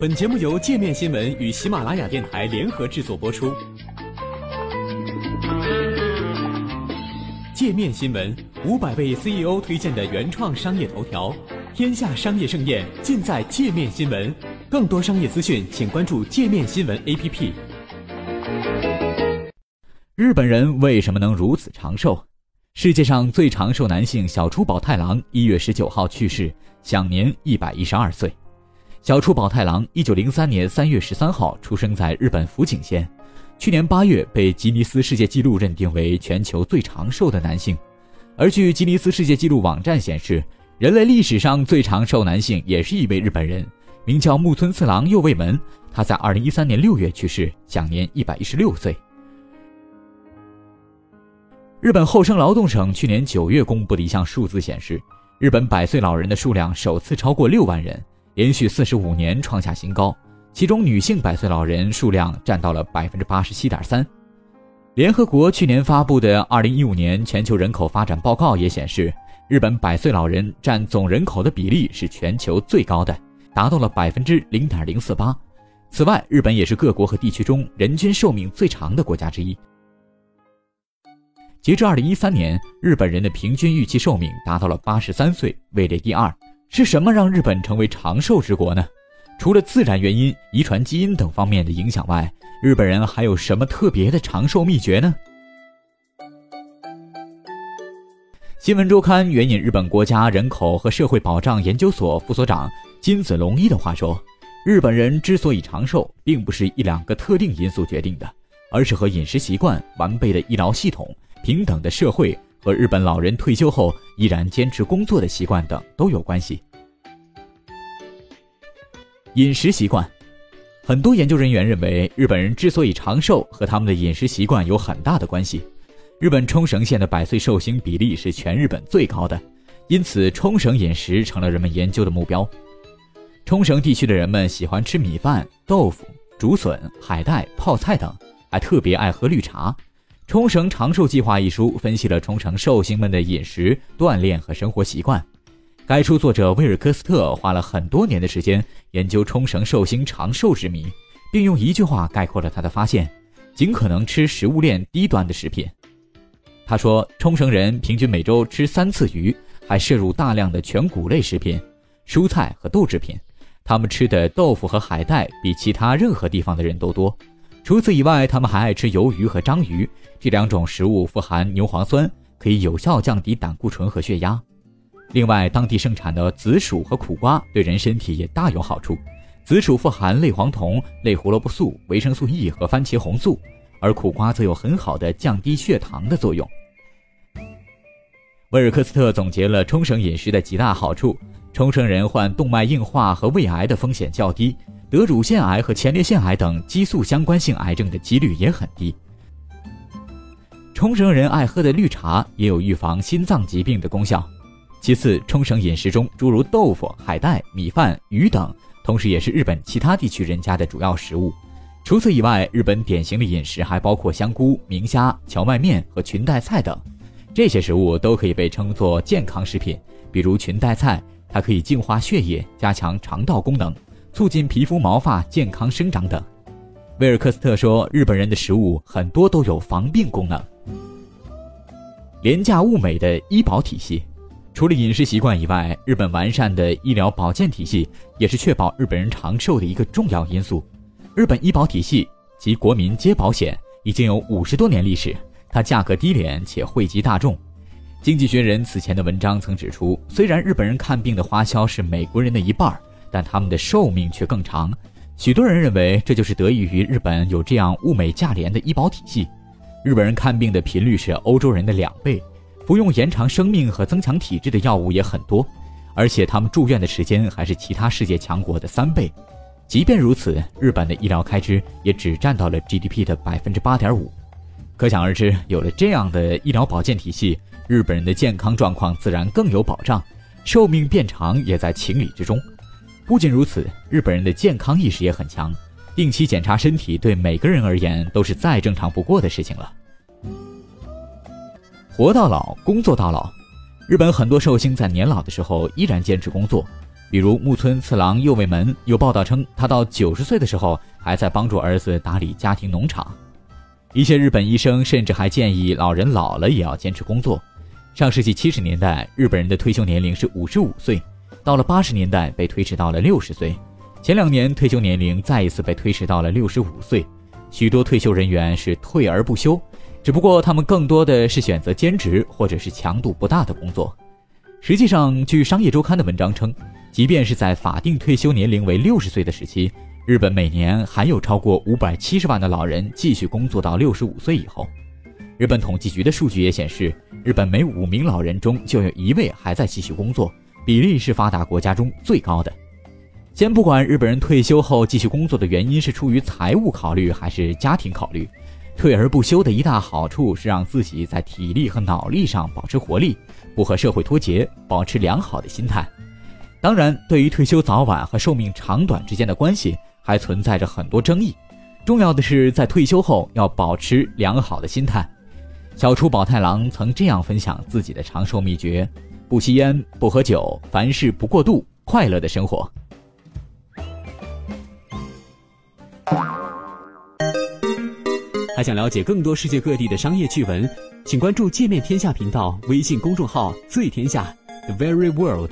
本节目由界面新闻与喜马拉雅电台联合制作播出。界面新闻五百位 CEO 推荐的原创商业头条，天下商业盛宴尽在界面新闻。更多商业资讯，请关注界面新闻 APP。日本人为什么能如此长寿？世界上最长寿男性小出宝太郎一月十九号去世，享年一百一十二岁。小出宝太郎一九零三年三月十三号出生在日本福井县，去年八月被吉尼斯世界纪录认定为全球最长寿的男性。而据吉尼斯世界纪录网站显示，人类历史上最长寿男性也是一位日本人，名叫木村次郎右卫门。他在二零一三年六月去世，享年一百一十六岁。日本厚生劳动省去年九月公布的一项数字显示，日本百岁老人的数量首次超过六万人。连续四十五年创下新高，其中女性百岁老人数量占到了百分之八十七点三。联合国去年发布的二零一五年全球人口发展报告也显示，日本百岁老人占总人口的比例是全球最高的，达到了百分之零点零四八。此外，日本也是各国和地区中人均寿命最长的国家之一。截至二零一三年，日本人的平均预期寿命达到了八十三岁，位列第二。是什么让日本成为长寿之国呢？除了自然原因、遗传基因等方面的影响外，日本人还有什么特别的长寿秘诀呢？新闻周刊援引日本国家人口和社会保障研究所副所长金子龙一的话说：“日本人之所以长寿，并不是一两个特定因素决定的，而是和饮食习惯、完备的医疗系统、平等的社会。”和日本老人退休后依然坚持工作的习惯等都有关系。饮食习惯，很多研究人员认为，日本人之所以长寿和他们的饮食习惯有很大的关系。日本冲绳县的百岁寿星比例是全日本最高的，因此冲绳饮食成了人们研究的目标。冲绳地区的人们喜欢吃米饭、豆腐、竹笋、海带、泡菜等，还特别爱喝绿茶。《冲绳长寿计划》一书分析了冲绳寿星们的饮食、锻炼和生活习惯。该书作者威尔科斯特花了很多年的时间研究冲绳寿星长寿之谜，并用一句话概括了他的发现：尽可能吃食物链低端的食品。他说，冲绳人平均每周吃三次鱼，还摄入大量的全谷类食品、蔬菜和豆制品。他们吃的豆腐和海带比其他任何地方的人都多。除此以外，他们还爱吃鱿鱼和章鱼，这两种食物富含牛磺酸，可以有效降低胆固醇和血压。另外，当地盛产的紫薯和苦瓜对人身体也大有好处。紫薯富含类黄酮、类胡萝卜素、维生素 E 和番茄红素，而苦瓜则有很好的降低血糖的作用。威尔克斯特总结了冲绳饮食的几大好处：冲绳人患动脉硬化和胃癌的风险较低。得乳腺癌和前列腺癌等激素相关性癌症的几率也很低。冲绳人爱喝的绿茶也有预防心脏疾病的功效。其次，冲绳饮食中诸如豆腐、海带、米饭、鱼等，同时也是日本其他地区人家的主要食物。除此以外，日本典型的饮食还包括香菇、明虾、荞麦面和裙带菜等，这些食物都可以被称作健康食品。比如裙带菜，它可以净化血液，加强肠道功能。促进皮肤毛发健康生长等，威尔克斯特说，日本人的食物很多都有防病功能。廉价物美的医保体系，除了饮食习惯以外，日本完善的医疗保健体系也是确保日本人长寿的一个重要因素。日本医保体系及国民皆保险已经有五十多年历史，它价格低廉且惠及大众。经济学人此前的文章曾指出，虽然日本人看病的花销是美国人的一半。但他们的寿命却更长，许多人认为这就是得益于日本有这样物美价廉的医保体系。日本人看病的频率是欧洲人的两倍，服用延长生命和增强体质的药物也很多，而且他们住院的时间还是其他世界强国的三倍。即便如此，日本的医疗开支也只占到了 GDP 的百分之八点五。可想而知，有了这样的医疗保健体系，日本人的健康状况自然更有保障，寿命变长也在情理之中。不仅如此，日本人的健康意识也很强，定期检查身体对每个人而言都是再正常不过的事情了。活到老，工作到老，日本很多寿星在年老的时候依然坚持工作，比如木村次郎右卫门有报道称，他到九十岁的时候还在帮助儿子打理家庭农场。一些日本医生甚至还建议老人老了也要坚持工作。上世纪七十年代，日本人的退休年龄是五十五岁，到了八十年代被推迟到了六十岁。前两年退休年龄再一次被推迟到了六十五岁。许多退休人员是退而不休，只不过他们更多的是选择兼职或者是强度不大的工作。实际上，据《商业周刊》的文章称，即便是在法定退休年龄为六十岁的时期，日本每年还有超过五百七十万的老人继续工作到六十五岁以后。日本统计局的数据也显示，日本每五名老人中就有一位还在继续工作，比例是发达国家中最高的。先不管日本人退休后继续工作的原因是出于财务考虑还是家庭考虑，退而不休的一大好处是让自己在体力和脑力上保持活力，不和社会脱节，保持良好的心态。当然，对于退休早晚和寿命长短之间的关系，还存在着很多争议。重要的是在退休后要保持良好的心态。小出宝太郎曾这样分享自己的长寿秘诀：不吸烟，不喝酒，凡事不过度，快乐的生活。还想了解更多世界各地的商业趣闻，请关注“界面天下”频道微信公众号“最天下 The Very World”。